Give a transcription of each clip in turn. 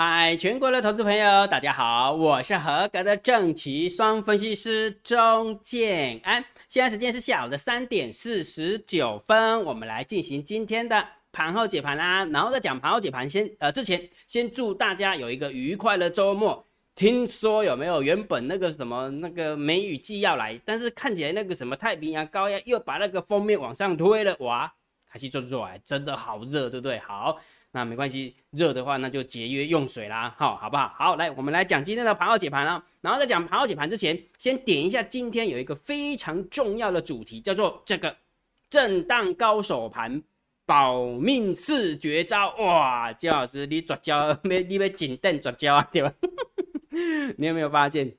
嗨，全国的投资朋友，大家好，我是合格的正奇双分析师钟建安。现在时间是下午的三点四十九分，我们来进行今天的盘后解盘啦。然后在讲盘后解盘先呃之前，先祝大家有一个愉快的周末。听说有没有原本那个什么那个梅雨季要来，但是看起来那个什么太平洋高压又把那个封面往上推了，哇，还是做做来，真的好热，对不对？好。那没关系，热的话那就节约用水啦，好，好不好？好，来，我们来讲今天的盘后解盘了。然后在讲盘后解盘之前，先点一下今天有一个非常重要的主题，叫做这个震荡高手盘保命四绝招。哇，姜老师，你绝交没？你没紧瞪绝交啊，对吧？你有没有发现？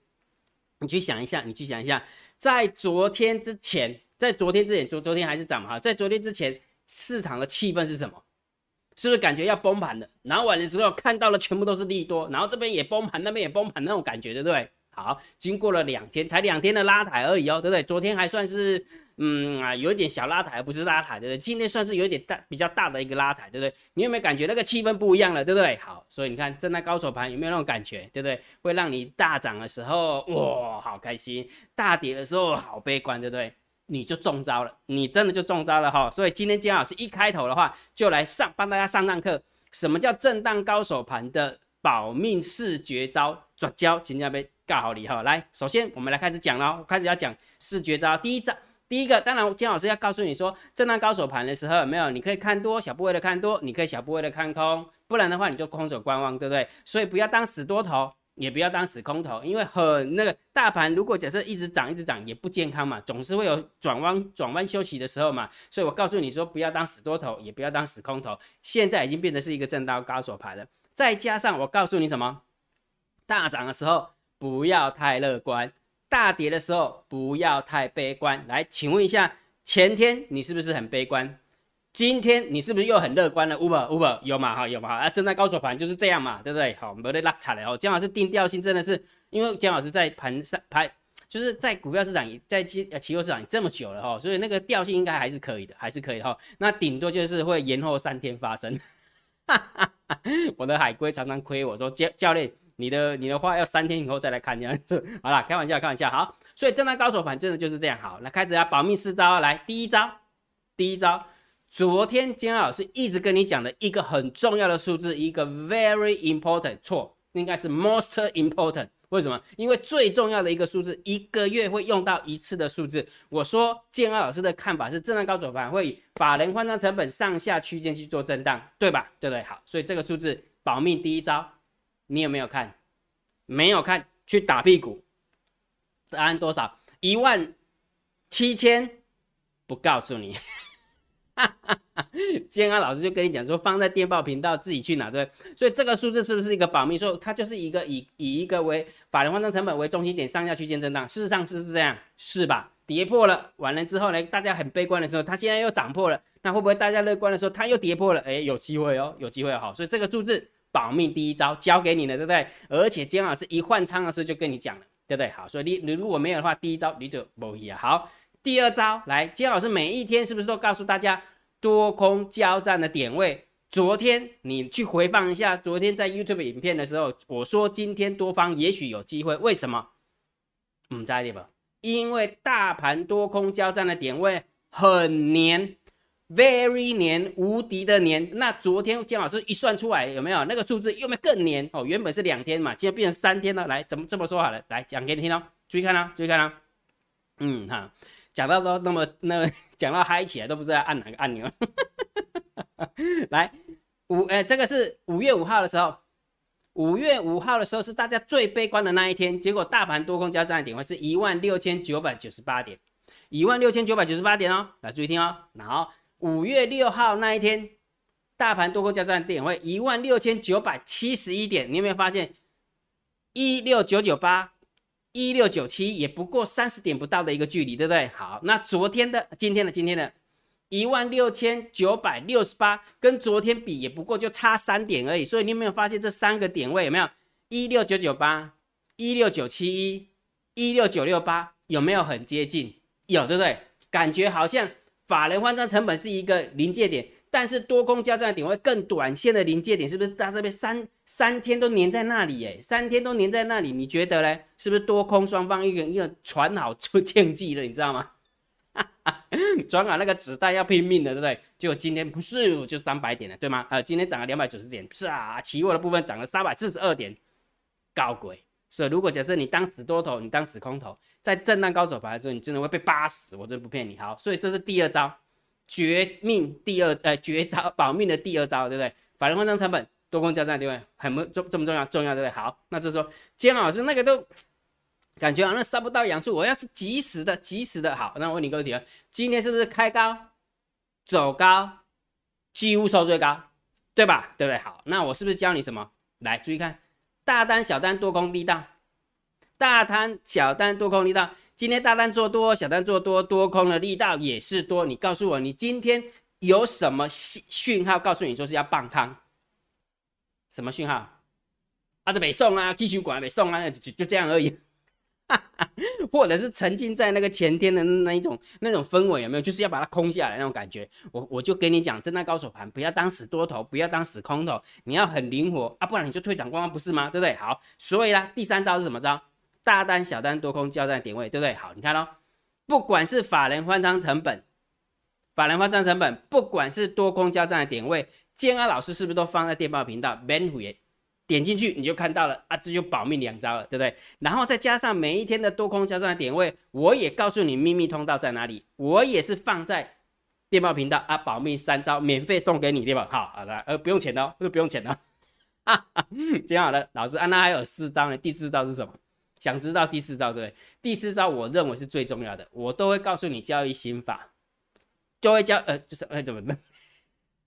你去想一下，你去想一下，在昨天之前，在昨天之前，昨昨天还是涨嘛？在昨天之前，市场的气氛是什么？是不是感觉要崩盘了？然后完了之后看到了全部都是利多，然后这边也崩盘，那边也崩盘那种感觉，对不对？好，经过了两天，才两天的拉抬而已哦，对不对？昨天还算是嗯啊有一点小拉抬，不是拉抬，对不对？今天算是有一点大比较大的一个拉抬，对不对？你有没有感觉那个气氛不一样了，对不对？好，所以你看正在高手盘有没有那种感觉，对不对？会让你大涨的时候哇好开心，大跌的时候好悲观，对不对？你就中招了，你真的就中招了哈！所以今天姜老师一开头的话，就来上帮大家上上课，什么叫震荡高手盘的保命四绝招？转交今天被告好你哈！来，首先我们来开始讲喽，开始要讲四绝招。第一招，第一个，当然姜老师要告诉你说，震荡高手盘的时候有没有？你可以看多小部位的看多，你可以小部位的看空，不然的话你就空手观望，对不对？所以不要当死多头。也不要当死空头，因为很那个大盘，如果假设一直涨一直涨也不健康嘛，总是会有转弯转弯休息的时候嘛。所以我告诉你说，不要当死多头，也不要当死空头。现在已经变得是一个震荡高手牌了。再加上我告诉你什么，大涨的时候不要太乐观，大跌的时候不要太悲观。来，请问一下，前天你是不是很悲观？今天你是不是又很乐观了？Uber Uber 有嘛哈有嘛啊！正在高手盘就是这样嘛，对不对？好，没得拉踩了哦。姜老师定调性真的是，因为姜老师在盘上盘，就是在股票市场在期呃期货市场这么久了哈，所以那个调性应该还是可以的，还是可以哈。那顶多就是会延后三天发生。哈哈哈我的海龟常常亏我说教教练，你的你的话要三天以后再来看这样子。好了，开玩笑开玩笑。好，所以正在高手盘真的就是这样。好，那开始啊保密四招，来第一招，第一招。昨天金老师一直跟你讲的一个很重要的数字，一个 very important 错，应该是 most important。为什么？因为最重要的一个数字，一个月会用到一次的数字。我说建二老师的看法是，震荡高手盘会以法人换仓成本上下区间去做震荡，对吧？对不对？好，所以这个数字保命第一招，你有没有看？没有看，去打屁股。答案多少？一万七千，不告诉你。建安老师就跟你讲说，放在电报频道自己去拿，对所以这个数字是不是一个保密？说它就是一个以以一个为法人换算成本为中心点上下区间震荡，事实上是不是这样？是吧？跌破了，完了之后呢，大家很悲观的时候，它现在又涨破了，那会不会大家乐观的时候，它又跌破了？哎，有机会哦，有机会哦。所以这个数字保命第一招交给你了，对不对？而且建安老师一换仓的时候就跟你讲了，对不对？好，所以你你如果没有的话，第一招你就无意啊。好。第二招来，金老师每一天是不是都告诉大家多空交战的点位？昨天你去回放一下，昨天在 YouTube 影片的时候，我说今天多方也许有机会，为什么？嗯，在对吧？因为大盘多空交战的点位很黏，very 黏，无敌的黏。那昨天姜老师一算出来，有没有那个数字？有没有更黏？哦，原本是两天嘛，现在变成三天了。来，怎么这么说好了？来讲给你听哦，注意看啊，注意看啊。嗯哈。讲到都那么那 讲到嗨起来都不知道按哪个按钮。来五呃，这个是五月五号的时候，五月五号的时候是大家最悲观的那一天，结果大盘多空交战的点位是一万六千九百九十八点，一万六千九百九十八点哦，来注意听哦。然后五月六号那一天，大盘多空交战点位一万六千九百七十一点，你有没有发现一六九九八？一六九七也不过三十点不到的一个距离，对不对？好，那昨天的、今天的、今天的，一万六千九百六十八，跟昨天比也不过就差三点而已。所以你有没有发现这三个点位有没有？一六九九八、一六九七一、一六九六八，有没有很接近？有，对不对？感觉好像法人换仓成本是一个临界点，但是多空交战的点位更短线的临界点，是不是在这边三三天都粘在那里？哎，三天都粘在那里，你觉得嘞？是不是多空双方一个一个传好出竞技了？你知道吗？传好那个子弹要拼命的，对不对？结果今天不是就三百点了，对吗？呃，今天涨了两百九十点，是啊，期货的部分涨了三百四十二点，搞鬼。所以如果假设你当死多头，你当死空头，在震荡高手盘的时候，你真的会被扒死，我真的不骗你。好，所以这是第二招。绝命第二呃绝招保命的第二招，对不对？法人换仓成本多空交战，对不对？很不重这么重要重要，对不对？好，那这时候姜老师那个都感觉好像杀不到阳处，我要是及时的及时的好，那我问你个问题啊，今天是不是开高走高，几乎收最高，对吧？对不对？好，那我是不是教你什么？来注意看，大单小单多空低档，大单小单多空低档。今天大单做多，小单做多，多空的力道也是多。你告诉我，你今天有什么讯讯号告诉你说是要棒汤？什么讯号？啊，这北送啊，继续管北送啊，就就这样而已。或者是沉浸在那个前天的那一种那种氛围有没有？就是要把它空下来那种感觉。我我就跟你讲，震荡高手盘不要当死多头，不要当死空头，你要很灵活啊，不然你就退场观望不是吗？对不对？好，所以呢，第三招是什么招？大单、小单、多空交战点位，对不对？好，你看哦，不管是法人换仓成本，法人换仓成本，不管是多空交战的点位，建安老师是不是都放在电报频道？门虎也点进去你就看到了啊，这就保命两招了，对不对？然后再加上每一天的多空交战的点位，我也告诉你秘密通道在哪里，我也是放在电报频道啊，保命三招免费送给你，对吧？好，好的，呃，不用钱的哦，不用钱的，哈哈，讲好了，老师啊，那还有四招呢，第四招是什么？想知道第四招对对？第四招我认为是最重要的，我都会告诉你交易心法，就会教呃就是呃怎么的，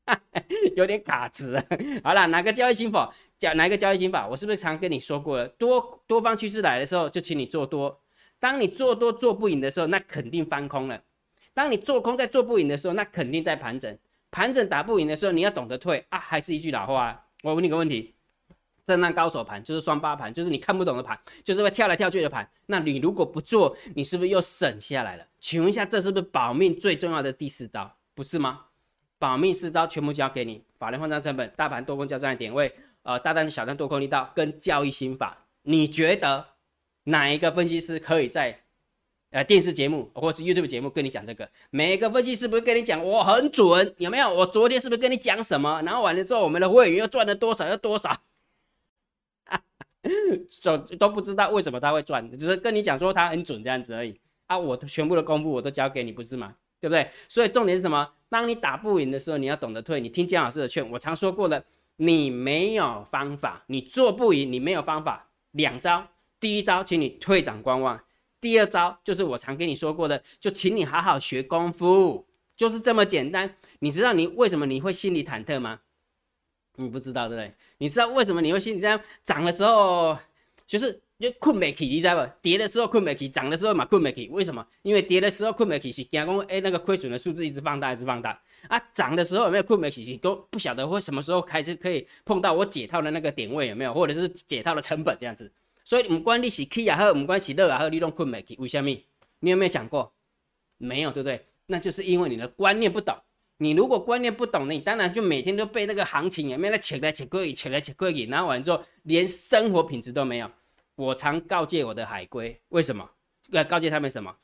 有点卡词。好了，哪个交易心法讲哪个交易心法？我是不是常跟你说过了？多多方趋势来的时候，就请你做多。当你做多做不赢的时候，那肯定翻空了。当你做空在做不赢的时候，那肯定在盘整。盘整打不赢的时候，你要懂得退啊。还是一句老话，我问你个问题。震荡高手盘就是双八盘，就是你看不懂的盘，就是会跳来跳去的盘。那你如果不做，你是不是又省下来了？请问一下，这是不是保命最重要的第四招？不是吗？保命四招全部交给你：法人换仓成本、大盘多空交战的点位、呃大单小单多空力道跟交易心法。你觉得哪一个分析师可以在呃电视节目或是 YouTube 节目跟你讲这个？每一个分析师不是跟你讲我很准？有没有？我昨天是不是跟你讲什么？然后完了之后，我们的会员又赚了多少？又多少？都都不知道为什么他会赚，只是跟你讲说他很准这样子而已啊！我全部的功夫我都交给你，不是吗？对不对？所以重点是什么？当你打不赢的时候，你要懂得退。你听姜老师的劝，我常说过了，你没有方法，你做不赢，你没有方法。两招，第一招，请你退场观望；第二招，就是我常跟你说过的，就请你好好学功夫，就是这么简单。你知道你为什么你会心里忐忑吗？你不知道对不对？你知道为什么你会心里这样？涨的时候就是就困没起，你知道不？跌的时候困没起，涨的时候嘛困没起。为什么？因为跌的时候困没起是惊讲哎那个亏损的数字一直放大，一直放大啊。涨的时候有没有困没起？都不晓得会什么时候开始可以碰到我解套的那个点位有没有？或者是解套的成本这样子。所以唔管你是起也好，唔管是落也好，你都困没起。为什么？你有没有想过？没有，对不对？那就是因为你的观念不懂。你如果观念不懂，你当然就每天都被那个行情有没有那切来切去，切来切去，然后完之后连生活品质都没有。我常告诫我的海归，为什么？要告诫他们什么？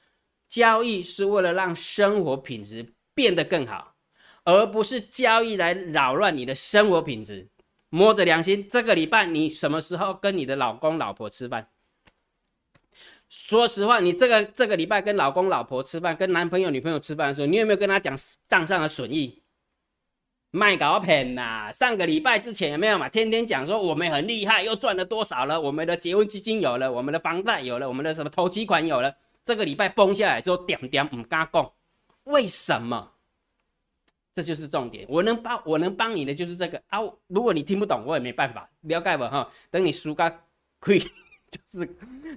交易是为了让生活品质变得更好，而不是交易来扰乱你的生活品质。摸着良心，这个礼拜你什么时候跟你的老公老婆吃饭？说实话，你这个这个礼拜跟老公老婆吃饭，跟男朋友女朋友吃饭的时候，你有没有跟他讲账上的损益？卖搞骗呐！上个礼拜之前有没有嘛？天天讲说我们很厉害，又赚了多少了？我们的结婚基金有了，我们的房贷有了，我们的什么投期款有了。这个礼拜崩下来说点点唔敢讲，为什么？这就是重点。我能帮，我能帮你的就是这个啊！如果你听不懂，我也没办法，了解吧？哈，等你输个亏。就是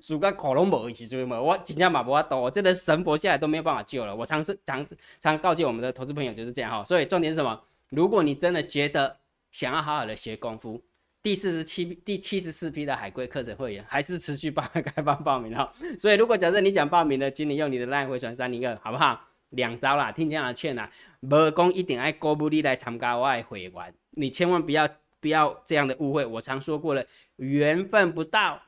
输个恐龙某一起追嘛，我真正嘛不要懂，我真的神佛下来都没有办法救了。我常是常常告诫我们的投资朋友就是这样哈。所以重点是什么？如果你真的觉得想要好好的学功夫，第四十七第七十四批的海龟课程会员还是持续报 开放报名哈。所以如果假设你想报名的，请你用你的 line 回传三零二，好不好？两招啦，听这样的劝啦，无讲一定爱鼓舞你来参加我的会员，你千万不要不要这样的误会。我常说过了，缘分不到，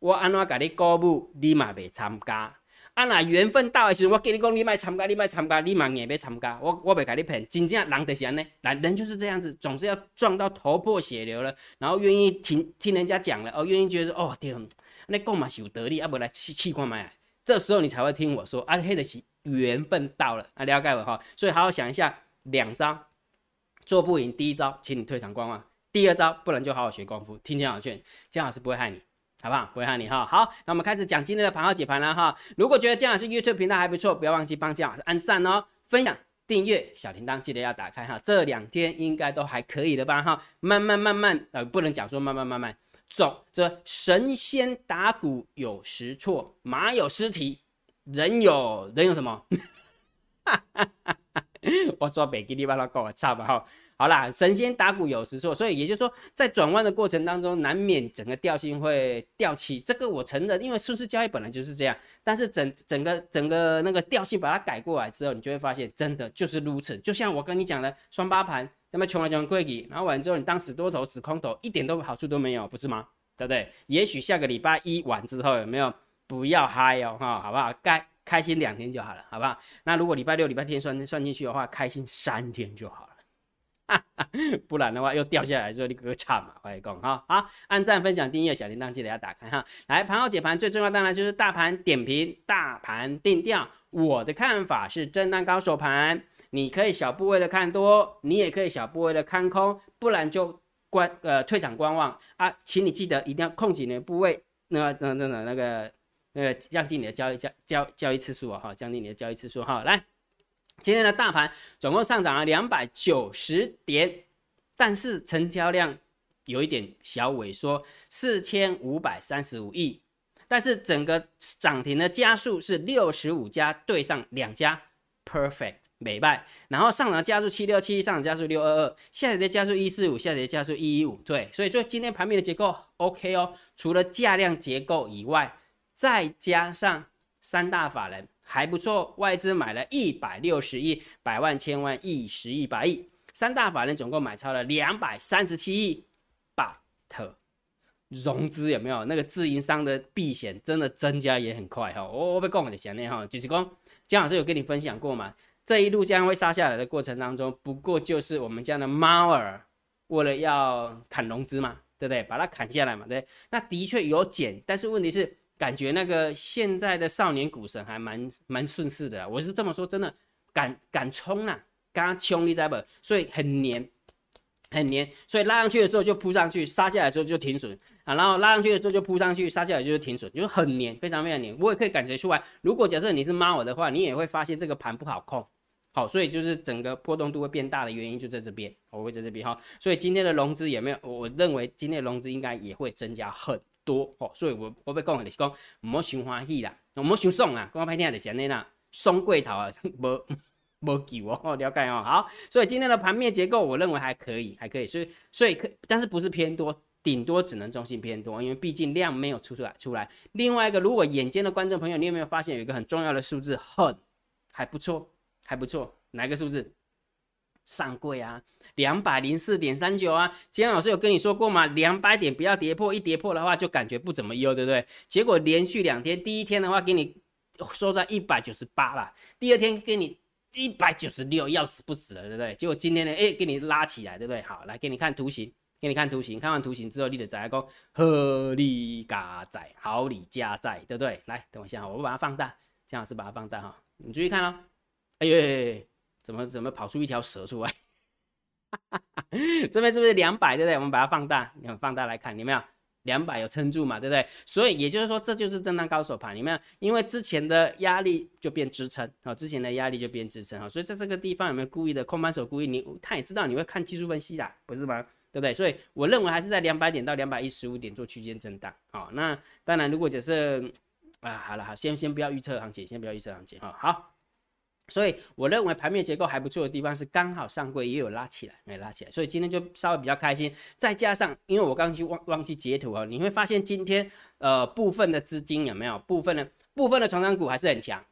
我安怎甲你鼓舞，你嘛袂参加。啊，那缘分到的时候，我跟你讲，你莫参加，你莫参加，你嘛硬要参加，我我袂甲你骗。真正人就是安尼，人人就是这样子，总是要撞到头破血流了，然后愿意听听人家讲了，哦，愿意觉得哦，对，那讲嘛是有得力，啊，不来气气看麦，这时候你才会听我说，啊，黑的是缘分到了，啊，了解我哈。所以好好想一下，两招做不赢，第一招，请你退场观望；第二招，不能就好好学功夫，听江老劝，姜老师不会害你。好不好？不会害你哈。好，那我们开始讲今天的盘号解盘了哈。如果觉得姜老师 YouTube 频道还不错，不要忘记帮姜老师按赞哦，分享、订阅、小铃铛记得要打开哈。这两天应该都还可以的吧哈。慢慢慢慢，呃，不能讲说慢慢慢慢走。这神仙打鼓有时错，马有失蹄，人有人有什么？我说北基地巴拉够了，差吧哈。好啦，神仙打鼓有时错，所以也就是说，在转弯的过程当中，难免整个调性会掉漆。这个我承认，因为数字交易本来就是这样。但是整整个整个那个调性把它改过来之后，你就会发现，真的就是如此。就像我跟你讲的，双八盘那么穷来穷贵给，然后完之后你当死多头死空头，一点都好处都没有，不是吗？对不对？也许下个礼拜一晚之后有没有不要嗨哦哈，好不好？该开心两天就好了，好不好？那如果礼拜六、礼拜天算算进去的话，开心三天就好了。不然的话又掉下来，说你哥哥差嘛，快讲哈。好，按赞、分享、订阅，小铃铛记得要打开哈。来，盘后解盘最重要当然就是大盘点评、大盘定调。我的看法是震荡高手盘，你可以小部位的看多，你也可以小部位的看空，不然就观呃退场观望啊。请你记得一定要控制你的部位，那那那那个那个降低你的交易交交交易次数啊哈，降低你的交易次数哈。来。今天的大盘总共上涨了两百九十点，但是成交量有一点小萎缩，四千五百三十五亿。但是整个涨停的家数是六十五家对上两家，perfect 美败。然后上涨加速七六七，上涨加速六二二，下跌的加速一四五，下跌加速一一五。对，所以就今天盘面的结构 OK 哦，除了价量结构以外，再加上三大法人。还不错，外资买了一百六十亿，百万、千万、亿、十亿、百亿，三大法人总共买超了两百三十七亿。But 融资有没有？那个自营商的避险真的增加也很快哈。我我被讲的前面哈，就是讲姜老师有跟你分享过嘛，这一路将会杀下来的过程当中，不过就是我们家的猫儿为了要砍融资嘛，对不对？把它砍下来嘛，对。那的确有减，但是问题是。感觉那个现在的少年股神还蛮蛮顺势的啦，我是这么说，真的敢敢冲啊，刚刚冲你知不？所以很黏，很黏，所以拉上去的时候就扑上去，杀下来的时候就停损啊，然后拉上去的时候就扑上去，杀下来就是停损，就是很黏，非常非常黏。我也可以感觉出来，如果假设你是猫我的话，你也会发现这个盘不好控，好，所以就是整个波动度会变大的原因就在这边，我会在这边哈，所以今天的融资也没有，我认为今天的融资应该也会增加很。多哦，所以我我要讲的就是讲，唔好伤欢喜啦，唔好伤爽啊，讲歹听就是安尼啦，爽过头啊，无无救哦，了解哦，好，所以今天的盘面结构，我认为还可以，还可以，所以所以可，但是不是偏多，顶多只能中性偏多，因为毕竟量没有出出来出来。另外一个，如果眼尖的观众朋友，你有没有发现有一个很重要的数字，很还不错，还不错，哪一个数字？上柜啊，两百零四点三九啊，姜老师有跟你说过吗？两百点不要跌破，一跌破的话就感觉不怎么优，对不对？结果连续两天，第一天的话给你收在一百九十八了，第二天给你一百九十六，要死不死了，对不对？结果今天呢，哎，给你拉起来，对不对？好，来给你看图形，给你看图形，看完图形之后，你的仔来讲合理加载，好理加载，对不对？来，等我一下，我把它放大，姜老师把它放大哈，你注意看哦，哎呦。怎么怎么跑出一条蛇出来？这边是不是两百，对不对？我们把它放大，你们放大来看，有没有两百有撑住嘛，对不对？所以也就是说，这就是震荡高手盘，有没有？因为之前的压力就变支撑啊，之前的压力就变支撑啊，所以在这个地方有没有故意的空盘手故意？你他也知道你会看技术分析的，不是吗？对不对？所以我认为还是在两百点到两百一十五点做区间震荡好，那当然，如果假设啊，好了好，先先不要预测行情，先不要预测行情哈。好。所以我认为盘面结构还不错的地方是刚好上柜也有拉起来，没拉起来，所以今天就稍微比较开心。再加上，因为我刚去忘忘记截图啊，你会发现今天呃部分的资金有没有部分的部分的成长股还是很强，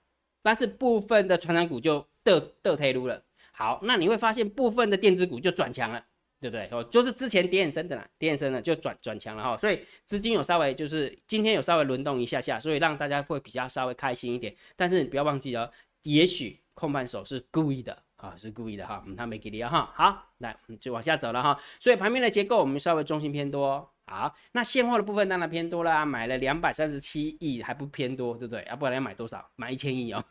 但是部分的传染股就得得退路了。好，那你会发现部分的电子股就转强了，对不对？哦，就是之前跌很深的啦，跌很深的就转转强了哈。所以资金有稍微就是今天有稍微轮动一下下，所以让大家会比较稍微开心一点。但是你不要忘记哦，也许控盘手是故意的啊，是故意的哈，嗯，他没给你哈。好，来就往下走了哈。所以盘面的结构我们稍微中心偏多。好，那现货的部分当然偏多啦，买了两百三十七亿还不偏多，对不对？要不然要买多少？买一千亿哦。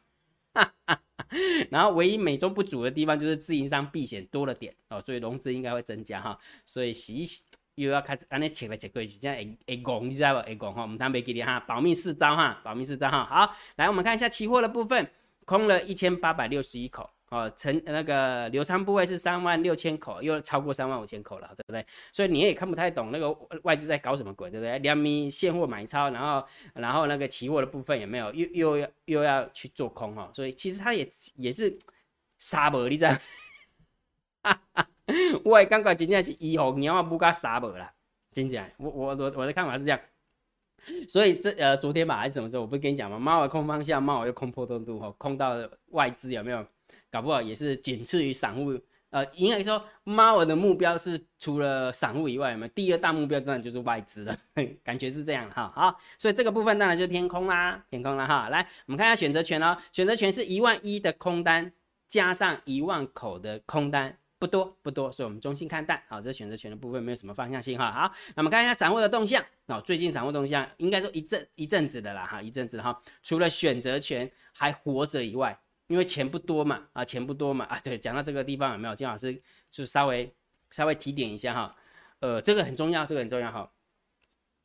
然后唯一美中不足的地方就是自营商避险多了点哦，所以融资应该会增加哈。所以洗一洗又要开始，安尼切来切去，这样会会拱，你知道不？会拱哈，我们他没给你哈，保密四招哈，保密四招哈。好，来我们看一下期货的部分，空了一千八百六十一口。哦，成那个流仓部位是三万六千口，又超过三万五千口了，对不对？所以你也看不太懂那个外资在搞什么鬼，对不对？两米现货买超，然后然后那个期货的部分也没有，又又要又要去做空哦，所以其实他也也是傻无，你知道？我刚刚真正是以后鸟啊不加傻无啦，真正，我我我我的看法是这样。所以这呃昨天吧还是什么时候，我不是跟你讲吗？猫儿空方向，猫儿又空破动度哈，空到外资有没有？搞不好也是仅次于散户，呃，应该说猫儿的目标是除了散户以外，有没有第二大目标？当然就是外资了，感觉是这样哈。好，所以这个部分当然就是偏空啦，偏空啦哈。来，我们看一下选择权哦，选择权是一万一的空单加上一万口的空单，不多不多，所以我们中性看淡。好，这选择权的部分没有什么方向性哈。好，那么看一下散户的动向，哦，最近散户动向应该说一阵一阵子的啦哈，一阵子哈，除了选择权还活着以外。因为钱不多嘛，啊，钱不多嘛，啊，对，讲到这个地方有没有？金老师就稍微稍微提点一下哈，呃，这个很重要，这个很重要哈，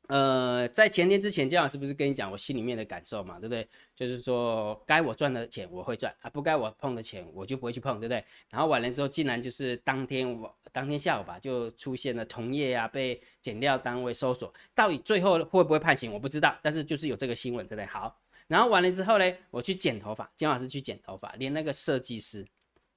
呃，在前天之前，姜老师不是跟你讲我心里面的感受嘛，对不对？就是说该我赚的钱我会赚啊，不该我碰的钱我就不会去碰，对不对？然后完了之后，竟然就是当天我当天下午吧，就出现了同业啊被减掉单位搜索，到底最后会不会判刑我不知道，但是就是有这个新闻，对不对？好。然后完了之后呢，我去剪头发，姜老师去剪头发，连那个设计师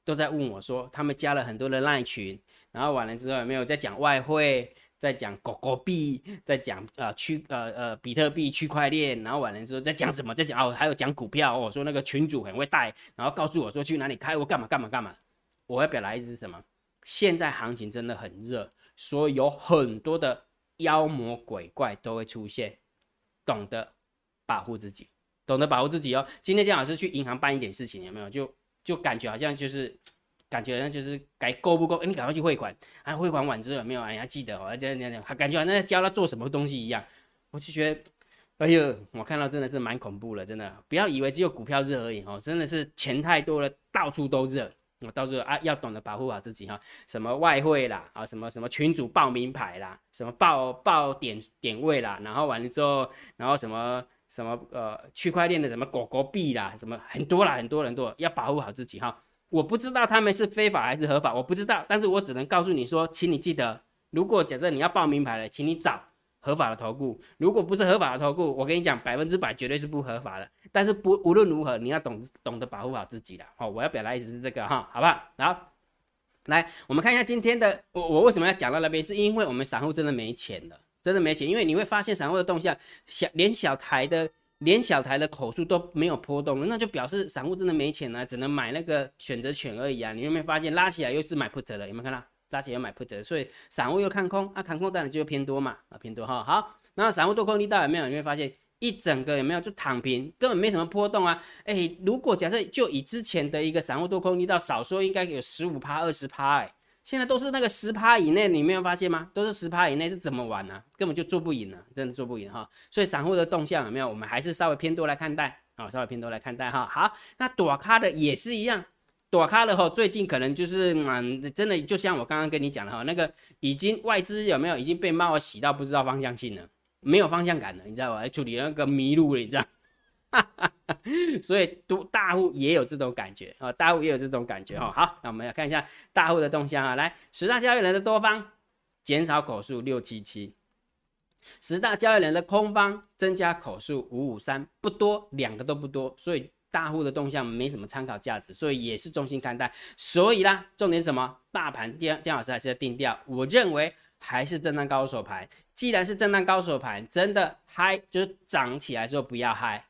都在问我说，他们加了很多的赖群，然后完了之后有没有在讲外汇，在讲狗狗币，在讲呃区呃呃比特币区块链，然后完了之后在讲什么，在讲哦还有讲股票，我说那个群主很会带，然后告诉我说去哪里开，我干嘛干嘛干嘛，我要表达意思是什么？现在行情真的很热，所以有很多的妖魔鬼怪都会出现，懂得保护自己。懂得保护自己哦。今天姜老师去银行办一点事情，有没有？就就感觉好像就是，感觉呢就是该够不够？你赶快去汇款啊！汇款完之后有没有？你还记得哦？这样这样这样，还感觉好像在教他做什么东西一样。我就觉得，哎呦，我看到真的是蛮恐怖了，真的。不要以为只有股票热而已哦，真的是钱太多了，到处都热。我到时候啊，要懂得保护好自己哈。什么外汇啦，啊，什么什么群主报名牌啦，什么报报点点位啦，然后完了之后，然后什么。什么呃区块链的什么狗狗币啦，什么很多啦，很多人多要保护好自己哈。我不知道他们是非法还是合法，我不知道，但是我只能告诉你说，请你记得，如果假设你要报名牌了，请你找合法的投顾。如果不是合法的投顾，我跟你讲，百分之百绝对是不合法的。但是不无论如何，你要懂懂得保护好自己的。好，我要表达意思是这个哈，好不好？好，来我们看一下今天的我我为什么要讲到那边，是因为我们散户真的没钱了。真的没钱，因为你会发现散户的动向小，连小台的连小台的口数都没有波动，那就表示散户真的没钱了，只能买那个选择权而已啊！你有没有发现拉起来又是买 put 了？有没有看到拉起来买 put？所以散户又看空，啊，看空当然就偏多嘛，啊，偏多哈。好，然后散户多空力道有没有？你会发现一整个有没有就躺平，根本没什么波动啊！哎，如果假设就以之前的一个散户多空力道，少说应该有十五趴、二十趴，哎。现在都是那个十趴以内，你没有发现吗？都是十趴以内是怎么玩呢？根本就做不赢了，真的做不赢哈。所以散户的动向有没有？我们还是稍微偏多来看待啊，稍微偏多来看待哈。好，那躲咖的也是一样，躲咖的哈，最近可能就是嗯，真的就像我刚刚跟你讲的哈，那个已经外资有没有已经被猫洗到不知道方向性了，没有方向感了，你知道吧？处理那个迷路了，你知道？所以都大户也有这种感觉啊，大户也有这种感觉哈。好，那我们来看一下大户的动向啊。来，十大交易人的多方减少口数六七七，十大交易人的空方增加口数五五三，不多，两个都不多，所以大户的动向没什么参考价值，所以也是中心看待。所以啦，重点什么？大盘姜姜老师还是要定调，我认为还是震荡高手盘。既然是震荡高手盘，真的嗨就是涨起来时候不要嗨。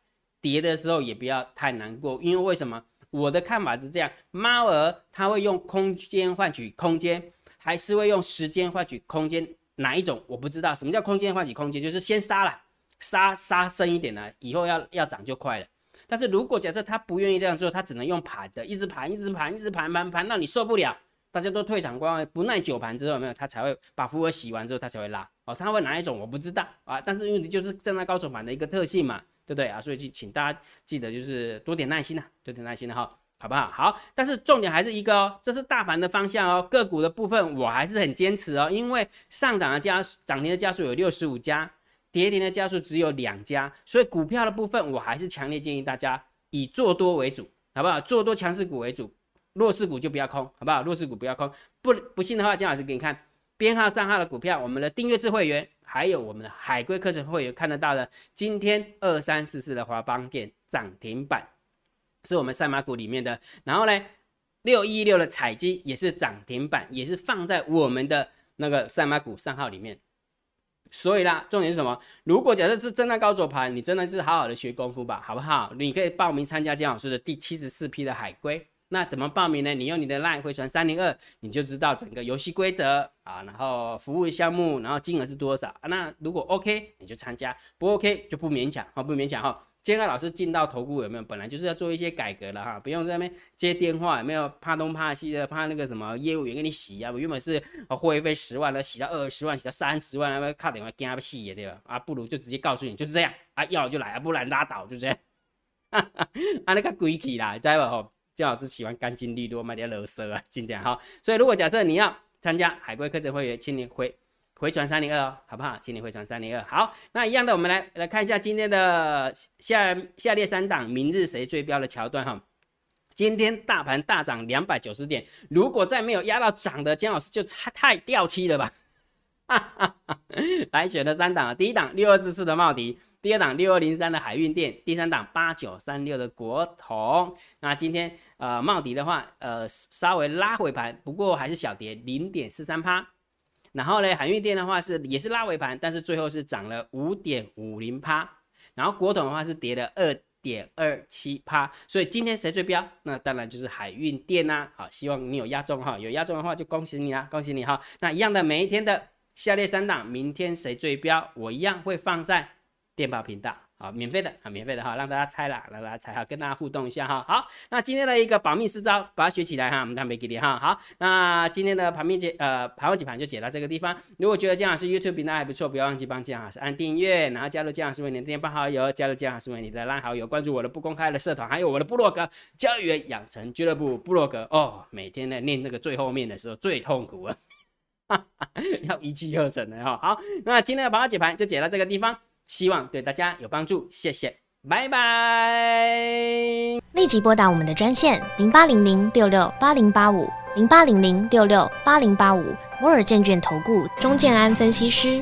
跌的时候也不要太难过，因为为什么？我的看法是这样，猫儿它会用空间换取空间，还是会用时间换取空间？哪一种我不知道。什么叫空间换取空间？就是先杀了，杀杀深一点呢，以后要要涨就快了。但是如果假设他不愿意这样做，他只能用盘的，一直盘，一直盘，一直盘盘盘到你受不了，大家都退场观望，不耐久盘之后，没有他才会把符额洗完之后，他才会拉。哦，他会哪一种我不知道啊。但是因为就是正在高手盘的一个特性嘛。对不对啊？所以就请大家记得，就是多点耐心呐，多点耐心的哈，好不好？好，但是重点还是一个哦，这是大盘的方向哦，个股的部分我还是很坚持哦，因为上涨的家涨停的家数有六十五家，跌停的家数只有两家，所以股票的部分我还是强烈建议大家以做多为主，好不好？做多强势股为主，弱势股就不要空，好不好？弱势股不要空，不不信的话，姜老师给你看编号三号的股票，我们的订阅制会员。还有我们的海龟课程会员看得到的，今天二三四四的华邦店涨停板，是我们赛马股里面的。然后呢，六一六的彩金也是涨停板，也是放在我们的那个赛马股三号里面。所以啦，重点是什么？如果假设是真的高手盘，你真的是好好的学功夫吧，好不好？你可以报名参加姜老师的第七十四批的海龟。那怎么报名呢？你用你的 LINE 回传三零二，你就知道整个游戏规则啊，然后服务项目，然后金额是多少？那如果 OK，你就参加；不 OK 就不勉强啊，不勉强哈。今天老师进到投顾有没有？本来就是要做一些改革了哈，不用在那边接电话，有没有怕东怕西的，怕那个什么业务员给你洗啊？我原本是会费十万了，洗到二十万，洗到三十万，那靠电话跟他们洗对吧？啊，不如就直接告诉你，就是这样啊，要就来啊，不然拉倒，就这样。啊，那个鬼气啦，知道不姜老师喜欢干净利落，卖点乐色啊，就这样哈。所以如果假设你要参加海龟课程会员，请你回回传三零二哦，好不好？请你回传三零二。好，那一样的，我们来来看一下今天的下下列三档明日谁最标的桥段哈。今天大盘大涨两百九十点，如果再没有压到涨的，姜老师就太太掉漆了吧。来选的三档，第一档六二四四的茂迪。第二档六二零三的海运电，第三档八九三六的国统。那今天呃茂迪的话，呃稍微拉回盘，不过还是小跌零点四三趴。然后呢海运电的话是也是拉回盘，但是最后是涨了五点五零趴。然后国统的话是跌了二点二七趴。所以今天谁最标？那当然就是海运电呐。好，希望你有压中哈，有压中的话就恭喜你啦，恭喜你哈。那一样的每一天的下列三档，明天谁最标？我一样会放在。电报频道，好，免费的，好，免费的哈，让大家猜啦，让大家猜哈，跟大家互动一下哈。好，那今天的一个保密四招，把它学起来哈，我们看没给你哈。好，那今天的盘面解，呃，盘后解盘就解到这个地方。如果觉得姜老师 YouTube 频道还不错，不要忘记帮姜老师按订阅，然后加入姜老师为你的电报好友，加入姜老师为你的拉好友，关注我的不公开的社团，还有我的部落格教育养成俱乐部部落格哦。每天呢念那个最后面的时候最痛苦啊，要一气呵成的哈。好，那今天的盘后解盘就解到这个地方。希望对大家有帮助，谢谢，拜拜。立即拨打我们的专线零八零零六六八零八五零八零零六六八零八五摩尔证券投顾钟建安分析师。